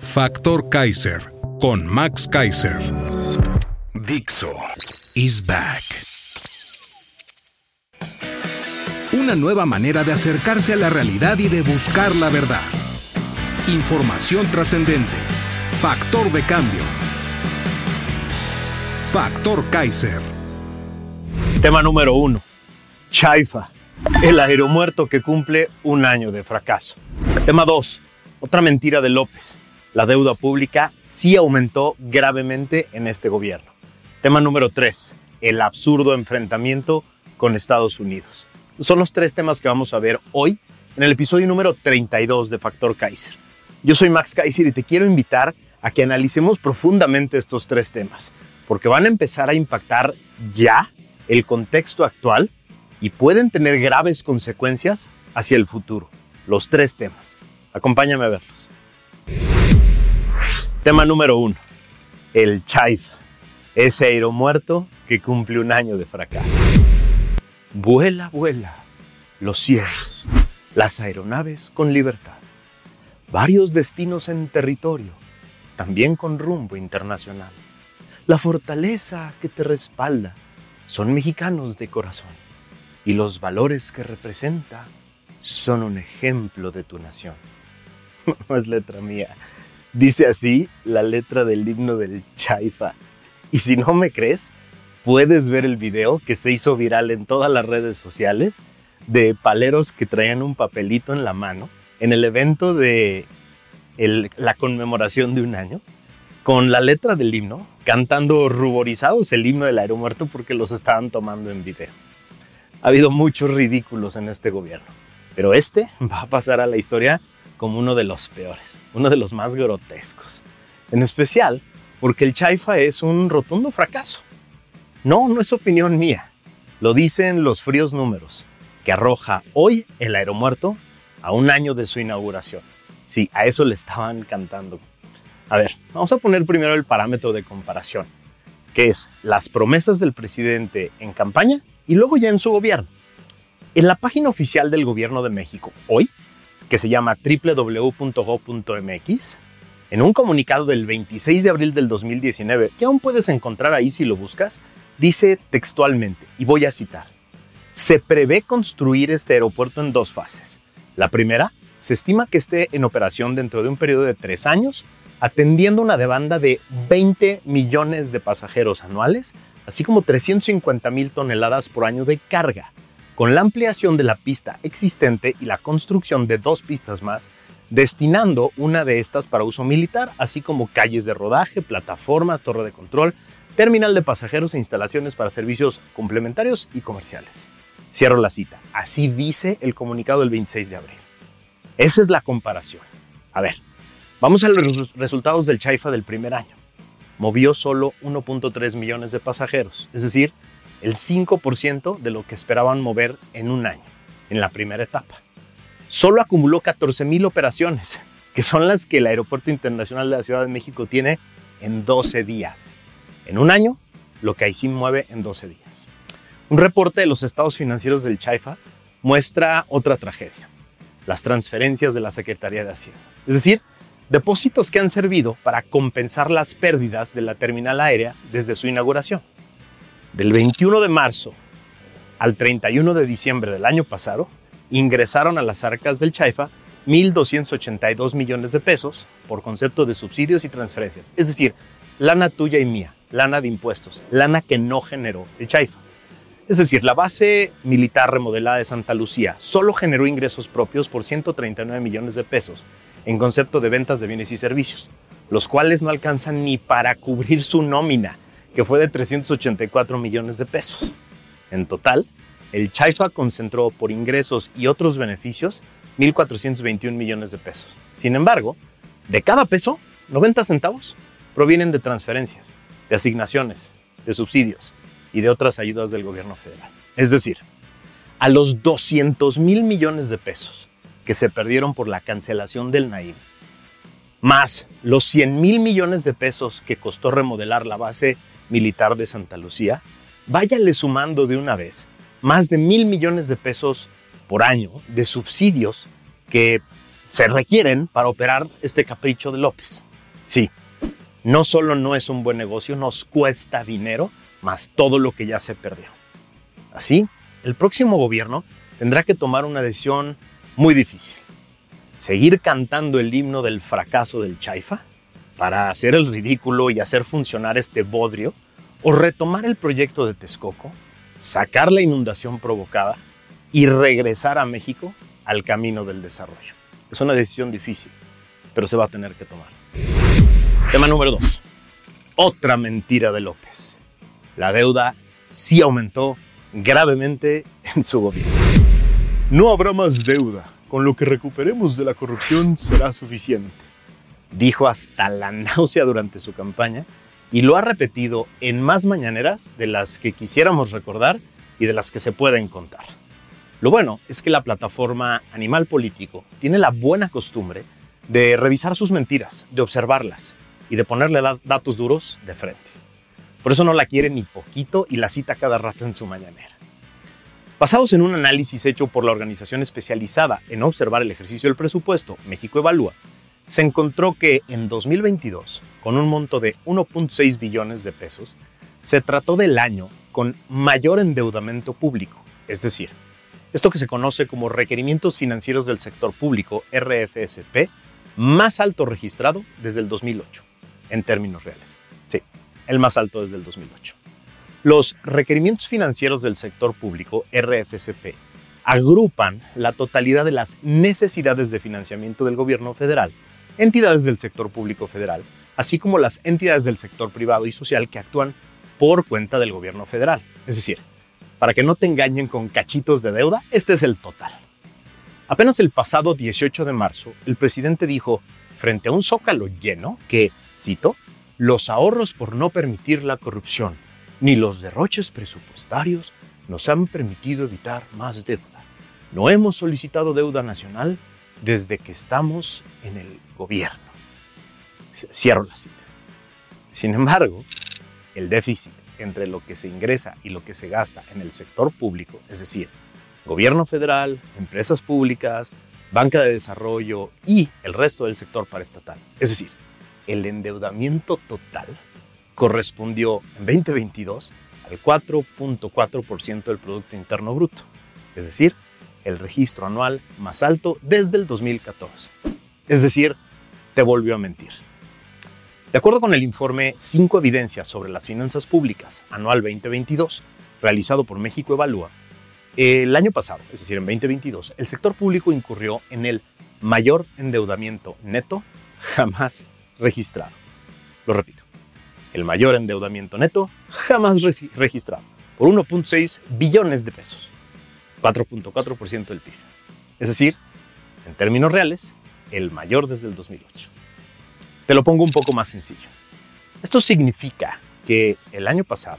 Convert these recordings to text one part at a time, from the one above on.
Factor Kaiser con Max Kaiser. Dixo is back. Una nueva manera de acercarse a la realidad y de buscar la verdad. Información trascendente. Factor de cambio. Factor Kaiser. Tema número uno. Chaifa, el aeromuerto que cumple un año de fracaso. Tema 2. Otra mentira de López. La deuda pública sí aumentó gravemente en este gobierno. Tema número 3. El absurdo enfrentamiento con Estados Unidos. Son los tres temas que vamos a ver hoy en el episodio número 32 de Factor Kaiser. Yo soy Max Kaiser y te quiero invitar a que analicemos profundamente estos tres temas, porque van a empezar a impactar ya el contexto actual y pueden tener graves consecuencias hacia el futuro. Los tres temas. Acompáñame a verlos. Tema número uno. El Chaifa. Ese aeromuerto que cumple un año de fracaso. Vuela, vuela. Los cielos. Las aeronaves con libertad. Varios destinos en territorio. También con rumbo internacional. La fortaleza que te respalda. Son mexicanos de corazón. Y los valores que representa son un ejemplo de tu nación. No es letra mía. Dice así la letra del himno del Chaifa. Y si no me crees, puedes ver el video que se hizo viral en todas las redes sociales de paleros que traían un papelito en la mano en el evento de la conmemoración de un año con la letra del himno, cantando ruborizados el himno del aeromuerto porque los estaban tomando en video. Ha habido muchos ridículos en este gobierno, pero este va a pasar a la historia como uno de los peores, uno de los más grotescos. En especial porque el Chaifa es un rotundo fracaso. No, no es opinión mía. Lo dicen los fríos números que arroja hoy el aeromuerto a un año de su inauguración. Sí, a eso le estaban cantando. A ver, vamos a poner primero el parámetro de comparación, que es las promesas del presidente en campaña y luego ya en su gobierno. En la página oficial del gobierno de México, hoy, que se llama www.go.mx, en un comunicado del 26 de abril del 2019, que aún puedes encontrar ahí si lo buscas, dice textualmente, y voy a citar, se prevé construir este aeropuerto en dos fases. La primera, se estima que esté en operación dentro de un periodo de tres años, atendiendo una demanda de 20 millones de pasajeros anuales, así como 350 mil toneladas por año de carga con la ampliación de la pista existente y la construcción de dos pistas más, destinando una de estas para uso militar, así como calles de rodaje, plataformas, torre de control, terminal de pasajeros e instalaciones para servicios complementarios y comerciales. Cierro la cita. Así dice el comunicado del 26 de abril. Esa es la comparación. A ver, vamos a los resultados del Chaifa del primer año. Movió solo 1.3 millones de pasajeros, es decir, el 5% de lo que esperaban mover en un año, en la primera etapa. Solo acumuló 14.000 operaciones, que son las que el Aeropuerto Internacional de la Ciudad de México tiene en 12 días. En un año, lo que sí mueve en 12 días. Un reporte de los estados financieros del Chaifa muestra otra tragedia, las transferencias de la Secretaría de Hacienda. Es decir, depósitos que han servido para compensar las pérdidas de la terminal aérea desde su inauguración. Del 21 de marzo al 31 de diciembre del año pasado, ingresaron a las arcas del Chaifa 1.282 millones de pesos por concepto de subsidios y transferencias. Es decir, lana tuya y mía, lana de impuestos, lana que no generó el Chaifa. Es decir, la base militar remodelada de Santa Lucía solo generó ingresos propios por 139 millones de pesos en concepto de ventas de bienes y servicios, los cuales no alcanzan ni para cubrir su nómina que fue de 384 millones de pesos. En total, el Chaifa concentró por ingresos y otros beneficios 1.421 millones de pesos. Sin embargo, de cada peso, 90 centavos provienen de transferencias, de asignaciones, de subsidios y de otras ayudas del gobierno federal. Es decir, a los 200 mil millones de pesos que se perdieron por la cancelación del Naim, más los 100 mil millones de pesos que costó remodelar la base militar de Santa Lucía, váyale sumando de una vez más de mil millones de pesos por año de subsidios que se requieren para operar este capricho de López. Sí, no solo no es un buen negocio, nos cuesta dinero, más todo lo que ya se perdió. Así, el próximo gobierno tendrá que tomar una decisión muy difícil. Seguir cantando el himno del fracaso del Chaifa para hacer el ridículo y hacer funcionar este bodrio, o retomar el proyecto de Texcoco, sacar la inundación provocada y regresar a México al camino del desarrollo. Es una decisión difícil, pero se va a tener que tomar. Tema número dos. Otra mentira de López. La deuda sí aumentó gravemente en su gobierno. No habrá más deuda. Con lo que recuperemos de la corrupción será suficiente. Dijo hasta la náusea durante su campaña y lo ha repetido en más mañaneras de las que quisiéramos recordar y de las que se pueden contar. Lo bueno es que la plataforma Animal Político tiene la buena costumbre de revisar sus mentiras, de observarlas y de ponerle datos duros de frente. Por eso no la quiere ni poquito y la cita cada rato en su mañanera. Basados en un análisis hecho por la organización especializada en observar el ejercicio del presupuesto, México Evalúa, se encontró que en 2022, con un monto de 1.6 billones de pesos, se trató del año con mayor endeudamiento público, es decir, esto que se conoce como requerimientos financieros del sector público, RFSP, más alto registrado desde el 2008, en términos reales. Sí, el más alto desde el 2008. Los requerimientos financieros del sector público, RFSP, agrupan la totalidad de las necesidades de financiamiento del gobierno federal, entidades del sector público federal, así como las entidades del sector privado y social que actúan por cuenta del gobierno federal. Es decir, para que no te engañen con cachitos de deuda, este es el total. Apenas el pasado 18 de marzo, el presidente dijo, frente a un zócalo lleno, que, cito, los ahorros por no permitir la corrupción ni los derroches presupuestarios nos han permitido evitar más deuda. No hemos solicitado deuda nacional desde que estamos en el gobierno. Cierro la cita. Sin embargo, el déficit entre lo que se ingresa y lo que se gasta en el sector público, es decir, gobierno federal, empresas públicas, banca de desarrollo y el resto del sector paraestatal, es decir, el endeudamiento total correspondió en 2022 al 4.4% del Producto Interno Bruto, es decir, el registro anual más alto desde el 2014. Es decir, te volvió a mentir. De acuerdo con el informe 5 evidencias sobre las finanzas públicas anual 2022, realizado por México Evalúa, el año pasado, es decir, en 2022, el sector público incurrió en el mayor endeudamiento neto jamás registrado. Lo repito, el mayor endeudamiento neto jamás registrado, por 1.6 billones de pesos, 4.4% del PIB. Es decir, en términos reales, el mayor desde el 2008. Te lo pongo un poco más sencillo. Esto significa que el año pasado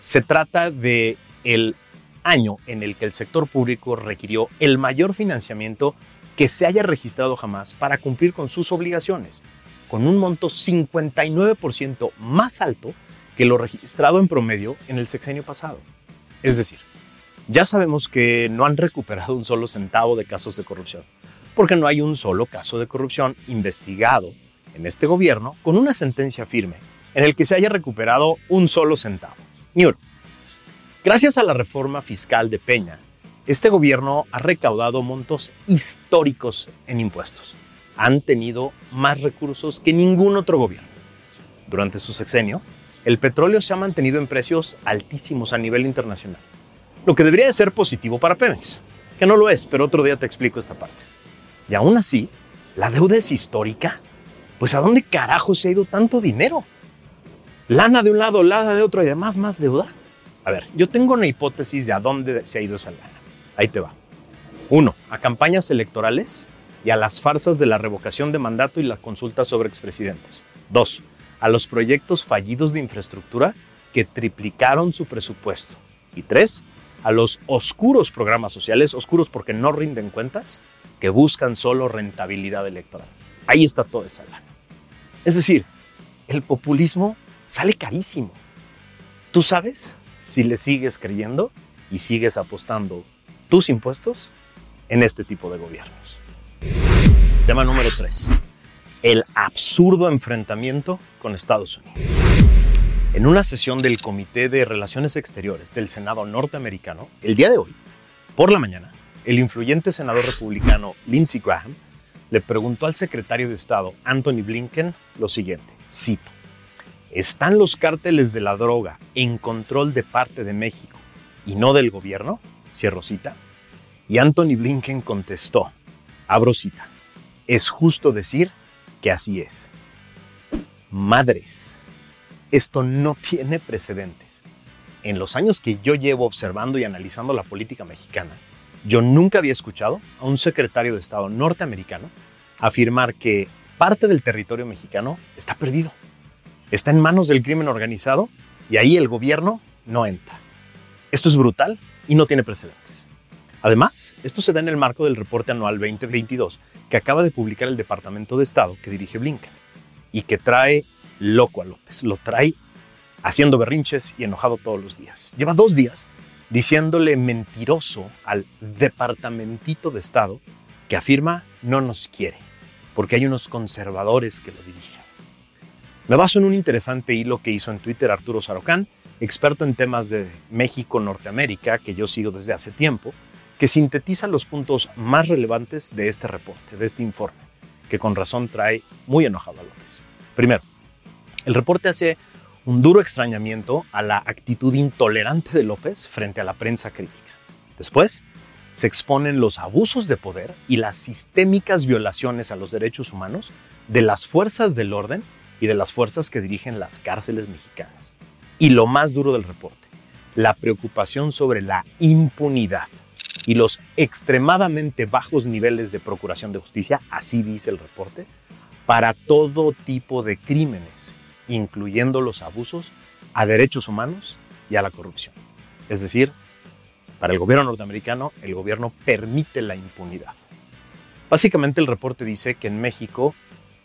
se trata de el año en el que el sector público requirió el mayor financiamiento que se haya registrado jamás para cumplir con sus obligaciones, con un monto 59% más alto que lo registrado en promedio en el sexenio pasado. Es decir, ya sabemos que no han recuperado un solo centavo de casos de corrupción, porque no hay un solo caso de corrupción investigado en este gobierno con una sentencia firme en el que se haya recuperado un solo centavo, ni. Gracias a la reforma fiscal de Peña, este gobierno ha recaudado montos históricos en impuestos. Han tenido más recursos que ningún otro gobierno. Durante su sexenio, el petróleo se ha mantenido en precios altísimos a nivel internacional, lo que debería de ser positivo para Pemex, que no lo es, pero otro día te explico esta parte. Y aún así, la deuda es histórica pues ¿a dónde carajo se ha ido tanto dinero? Lana de un lado, lana de otro y además más deuda. A ver, yo tengo una hipótesis de a dónde se ha ido esa lana. Ahí te va. Uno, a campañas electorales y a las farsas de la revocación de mandato y la consulta sobre expresidentes. Dos, a los proyectos fallidos de infraestructura que triplicaron su presupuesto. Y tres, a los oscuros programas sociales, oscuros porque no rinden cuentas, que buscan solo rentabilidad electoral. Ahí está toda esa lana. Es decir, el populismo sale carísimo. ¿Tú sabes si le sigues creyendo y sigues apostando tus impuestos en este tipo de gobiernos? Tema número 3. El absurdo enfrentamiento con Estados Unidos. En una sesión del Comité de Relaciones Exteriores del Senado norteamericano, el día de hoy, por la mañana, el influyente senador republicano Lindsey Graham le preguntó al secretario de Estado Anthony Blinken lo siguiente, cito, ¿están los cárteles de la droga en control de parte de México y no del gobierno? Cierro cita. Y Anthony Blinken contestó, abro cita, es justo decir que así es. Madres esto no tiene precedentes. En los años que yo llevo observando y analizando la política mexicana, yo nunca había escuchado a un secretario de Estado norteamericano afirmar que parte del territorio mexicano está perdido, está en manos del crimen organizado y ahí el gobierno no entra. Esto es brutal y no tiene precedentes. Además, esto se da en el marco del reporte anual 2022 que acaba de publicar el Departamento de Estado que dirige Blinken y que trae loco a López. Lo trae haciendo berrinches y enojado todos los días. Lleva dos días diciéndole mentiroso al departamentito de Estado que afirma no nos quiere, porque hay unos conservadores que lo dirigen. Me baso en un interesante hilo que hizo en Twitter Arturo Sarocán, experto en temas de México-Norteamérica, que yo sigo desde hace tiempo, que sintetiza los puntos más relevantes de este reporte, de este informe, que con razón trae muy enojado a López. Primero, el reporte hace un duro extrañamiento a la actitud intolerante de López frente a la prensa crítica. Después, se exponen los abusos de poder y las sistémicas violaciones a los derechos humanos de las fuerzas del orden y de las fuerzas que dirigen las cárceles mexicanas. Y lo más duro del reporte, la preocupación sobre la impunidad y los extremadamente bajos niveles de procuración de justicia, así dice el reporte, para todo tipo de crímenes incluyendo los abusos a derechos humanos y a la corrupción. Es decir, para el gobierno norteamericano, el gobierno permite la impunidad. Básicamente el reporte dice que en México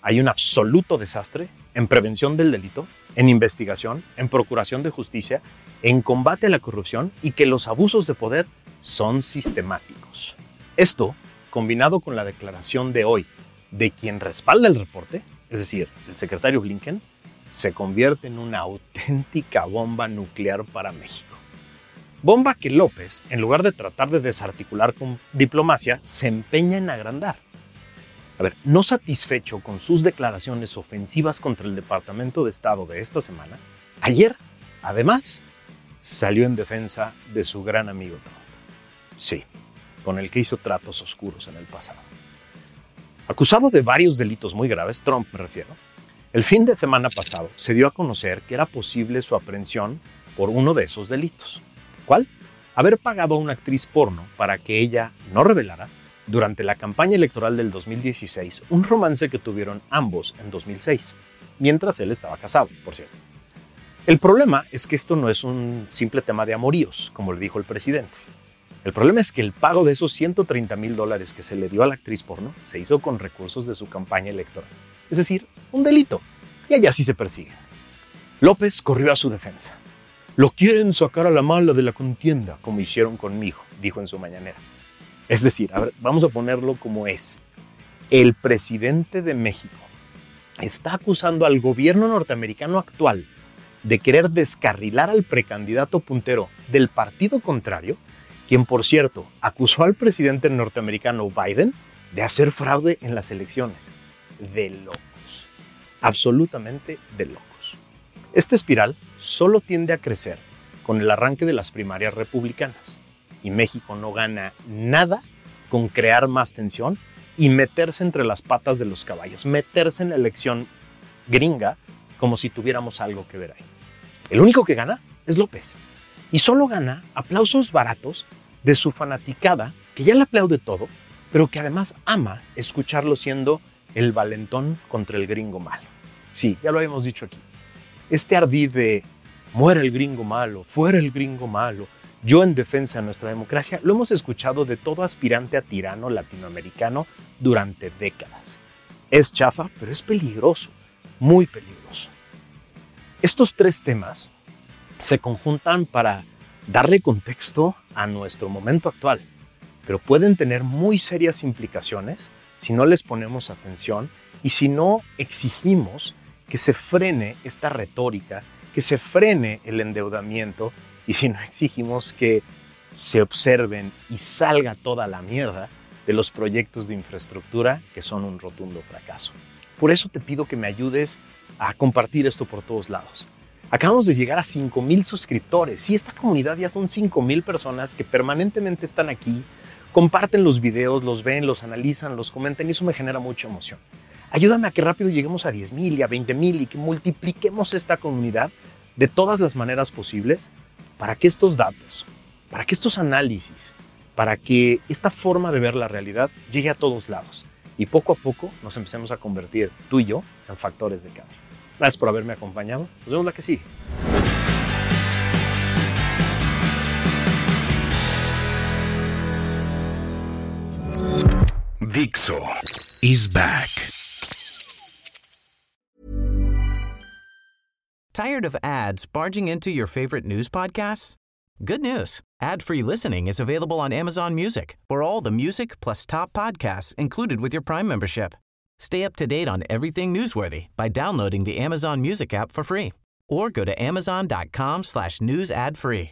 hay un absoluto desastre en prevención del delito, en investigación, en procuración de justicia, en combate a la corrupción y que los abusos de poder son sistemáticos. Esto, combinado con la declaración de hoy de quien respalda el reporte, es decir, el secretario Blinken, se convierte en una auténtica bomba nuclear para México. Bomba que López, en lugar de tratar de desarticular con diplomacia, se empeña en agrandar. A ver, no satisfecho con sus declaraciones ofensivas contra el Departamento de Estado de esta semana, ayer, además, salió en defensa de su gran amigo Trump. Sí, con el que hizo tratos oscuros en el pasado. Acusado de varios delitos muy graves, Trump me refiero, el fin de semana pasado se dio a conocer que era posible su aprehensión por uno de esos delitos. ¿Cuál? Haber pagado a una actriz porno para que ella no revelara durante la campaña electoral del 2016 un romance que tuvieron ambos en 2006, mientras él estaba casado, por cierto. El problema es que esto no es un simple tema de amoríos, como le dijo el presidente. El problema es que el pago de esos 130 mil dólares que se le dio a la actriz porno se hizo con recursos de su campaña electoral es decir, un delito, y allá sí se persigue. López corrió a su defensa. Lo quieren sacar a la mala de la contienda, como hicieron conmigo, dijo en su mañanera. Es decir, vamos a ponerlo como es. El presidente de México está acusando al gobierno norteamericano actual de querer descarrilar al precandidato puntero del partido contrario, quien por cierto acusó al presidente norteamericano Biden de hacer fraude en las elecciones de locos, absolutamente de locos. Esta espiral solo tiende a crecer con el arranque de las primarias republicanas y México no gana nada con crear más tensión y meterse entre las patas de los caballos, meterse en la elección gringa como si tuviéramos algo que ver ahí. El único que gana es López y solo gana aplausos baratos de su fanaticada, que ya le aplaude todo, pero que además ama escucharlo siendo el valentón contra el gringo malo. Sí, ya lo habíamos dicho aquí. Este ardid de muera el gringo malo, fuera el gringo malo, yo en defensa de nuestra democracia, lo hemos escuchado de todo aspirante a tirano latinoamericano durante décadas. Es chafa, pero es peligroso, muy peligroso. Estos tres temas se conjuntan para darle contexto a nuestro momento actual, pero pueden tener muy serias implicaciones si no les ponemos atención y si no exigimos que se frene esta retórica, que se frene el endeudamiento y si no exigimos que se observen y salga toda la mierda de los proyectos de infraestructura que son un rotundo fracaso. Por eso te pido que me ayudes a compartir esto por todos lados. Acabamos de llegar a 5.000 suscriptores y esta comunidad ya son 5.000 personas que permanentemente están aquí, comparten los videos, los ven, los analizan, los comentan y eso me genera mucha emoción. Ayúdame a que rápido lleguemos a 10.000 y a 20.000 y que multipliquemos esta comunidad de todas las maneras posibles para que estos datos, para que estos análisis, para que esta forma de ver la realidad llegue a todos lados y poco a poco nos empecemos a convertir tú y yo en factores de cambio. Gracias por haberme acompañado. Nos vemos la que sigue. Dixo is back. Tired of ads barging into your favorite news podcasts? Good news. Ad-free listening is available on Amazon Music for all the music plus top podcasts included with your Prime membership. Stay up to date on everything newsworthy by downloading the Amazon Music app for free or go to amazon.com slash news ad free.